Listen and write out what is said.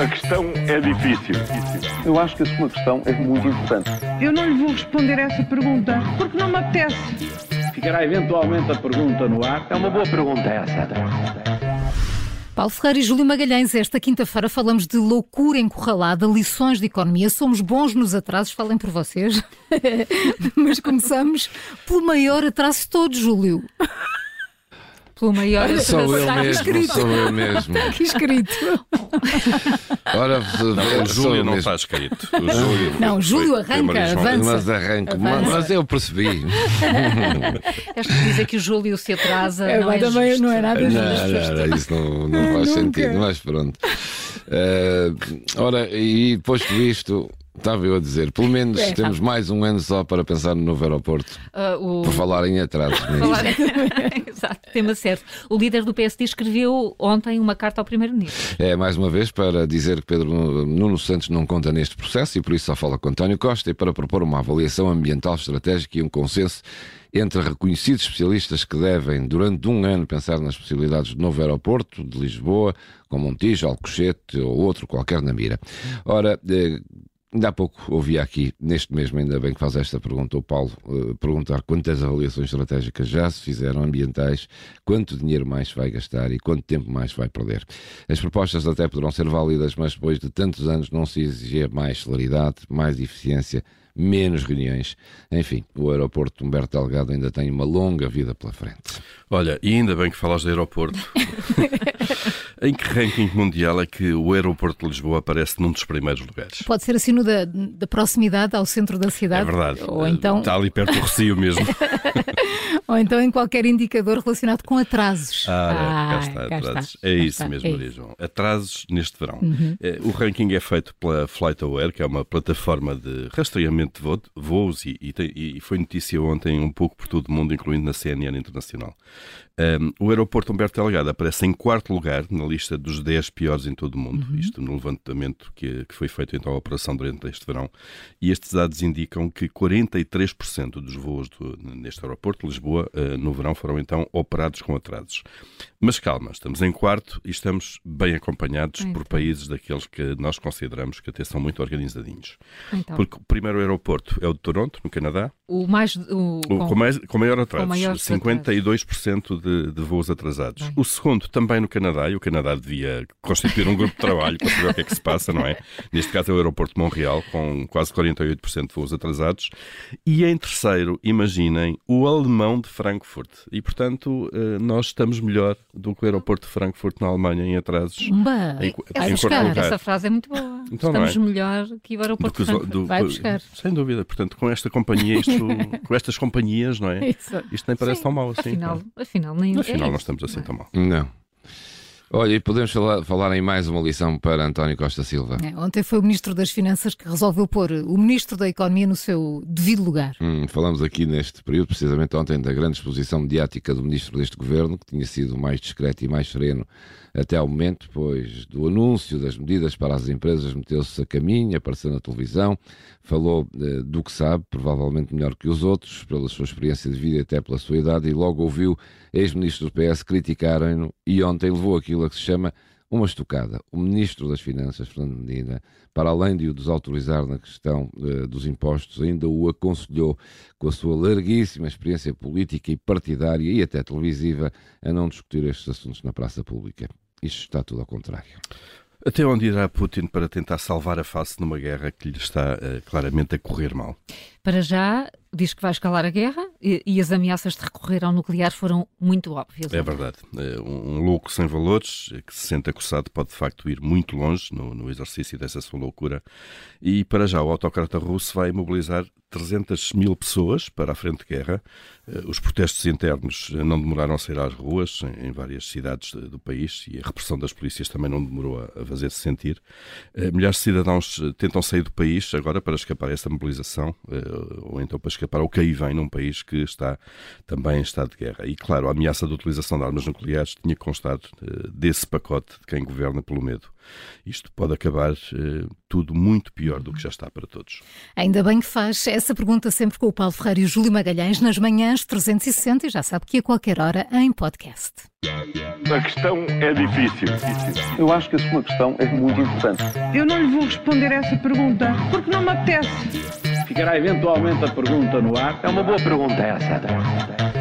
A questão é difícil. Eu acho que a sua questão é muito importante. Eu não lhe vou responder essa pergunta porque não me apetece. Ficará eventualmente a pergunta no ar. É uma boa pergunta essa. Paulo Ferreira e Júlio Magalhães, esta quinta-feira falamos de loucura encurralada, lições de economia. Somos bons nos atrasos, falem por vocês. Mas começamos pelo maior atraso de todos, Júlio. Pelo maior atraso. Sou eu Está mesmo, escrito. sou eu mesmo. Está aqui escrito. Ora, Não, o Júlio não mesmo. está escrito. O Júlio Não, o Júlio arranca, avança. Mas arranco, Avança. mas, eu percebi. Esta dizer que o Júlio se atrasa É, não é também justo. não é nada Não, justo. não, não, isso não, não faz Nunca. sentido, mas pronto. Eh, ora, e posto isto, estava eu a dizer, pelo menos É, temos mais um ano só para pensar no novo aeroporto, Ah, o- por falar em atrasos. Falar- Exato, tema certo. O líder do PSD escreveu ontem uma carta ao Primeiro-Ministro. É, mais uma vez, para dizer que Pedro Nuno Santos não conta neste processo e por isso só fala com António Costa e para propor uma avaliação ambiental estratégica e um consenso entre reconhecidos especialistas que devem, durante um ano, pensar nas possibilidades do novo aeroporto de Lisboa, com Montijo, Alcochete ou outro qualquer na mira. Ora, eh, Ainda há pouco ouvi aqui, neste mesmo, ainda bem que faz esta pergunta, o Paulo eh, perguntar quantas avaliações estratégicas já se fizeram ambientais, quanto dinheiro mais vai gastar e quanto tempo mais vai perder. As propostas até poderão ser válidas, mas depois de tantos anos não se exigia mais celeridade, mais eficiência, menos reuniões. Enfim, o aeroporto Humberto Delgado ainda tem uma longa vida pela frente. Olha, e ainda bem que falas de aeroporto. em que ranking mundial é que o aeroporto de Lisboa aparece num dos primeiros lugares? Pode ser assim no da, da proximidade ao centro da É cidade. verdade. Ou então, Está ali perto do Recio mesmo. ou então em qualquer indicador relacionado com atrasos. Ah, Ah, cá está, cá atrasos. está, É isso está, mesmo, é Maria isso. Uhum. João. Atrasos neste verão. Eh, O ranking é feito pela FlightAware, que é uma plataforma de rastreamento de vo- voos e, e tem- e foi notícia ontem um pouco por todo o mundo, incluindo na CNN Internacional. Um, o aeroporto Humberto Delgado aparece em quarto lugar na lista dos 10 piores em todo o mundo. Uhum. Isto no levantamento que, que foi feito então a operação durante este verão. E estes dados indicam que 43% dos voos do- neste aeroporto, Lisboa, eh, no verão foram então operados com atrasos. Mas calma, estamos em quarto e estamos bem acompanhados por Então. países daqueles que nós consideramos que até são muito organizadinhos. Então, Porque o primeiro aeroporto é o de Toronto, no Canadá, o mais. O, o- com, mais, com maior atrasos, maior 52% de, de voos atrasados. Bem. O segundo também no Canadá, e o Canadá devia constituir um grupo de trabalho para saber o que é que se passa, não é? Neste caso é o aeroporto de Montreal, com quase 48% de voos atrasados. E em terceiro, imaginem, o alemão de Frankfurt. E, portanto, eh, nós estamos melhor do que o aeroporto de Frankfurt na Alemanha em atrasos. Umba! Em- Vai em buscar. Essa frase é muito boa. Então não Estamos é? melhor que o do aeroporto que de os- Frankfurt. do- Vai buscar. Sem dúvida. Portanto, com esta companhia, isto, com estas companhias, não é? Isso. Isto nem parece Sim. tão mau assim. Afinal, afinal, nem Afinal, é não isso. estamos assim tão mal. Não. Olha, e podemos falar, falar em mais uma lição para António Costa Silva. É, ontem foi o Ministro das Finanças que resolveu pôr o Ministro da Economia no seu devido lugar. Hum, falamos aqui neste período, precisamente ontem, da grande exposição mediática do ministro deste governo, que tinha sido mais discreto e mais sereno até ao momento, pois do anúncio das medidas para as empresas meteu-se a caminho, apareceu na televisão, falou eh, do que sabe, provavelmente melhor que os outros, pela sua experiência de vida e até pela sua idade, e logo ouviu ex-ministros do PS criticarem-no e ontem levou aquilo a que se chama uma estocada. O Ministro das Finanças, Fernando Medina, para além de o desautorizar na questão eh, dos impostos, ainda o aconselhou, com a sua larguíssima experiência política e partidária e até televisiva, a não discutir estes assuntos na praça pública. Isto está tudo ao contrário. Até onde irá Putin para tentar salvar a face numa guerra que lhe está eh, claramente a correr mal? Para já, diz que vai escalar a guerra e, e as ameaças de recorrer ao nuclear foram muito óbvias. É verdade. Eh, Um um louco sem valores, eh, que se sente acossado, pode de facto ir muito longe no, no exercício dessa sua loucura. E para já, o autocrata russo vai mobilizar 300 mil pessoas para a frente de guerra. Eh, Os protestos internos eh, não demoraram a sair às ruas em, várias cidades do país e a repressão das polícias também não demorou a, fazer-se sentir. Eh, Milhares de cidadãos tentam sair do país agora para escapar a essa mobilização ou então para escapar ao que vem num país que está também em estado de guerra. E claro, a ameaça da utilização de armas nucleares tinha eh, desse pacote de quem governa pelo medo. Isto pode acabar eh, tudo muito pior do que já está para todos. Ainda bem que faz essa pergunta sempre com o Paulo Ferreira e o Júlio Magalhães nas manhãs 360 e já sabe que a qualquer hora em podcast. A questão é difícil. Eu acho que a sua questão é muito importante. Eu não lhe vou responder essa pergunta porque não me apetece. Ficará eventualmente a pergunta no ar. É uma boa pergunta essa.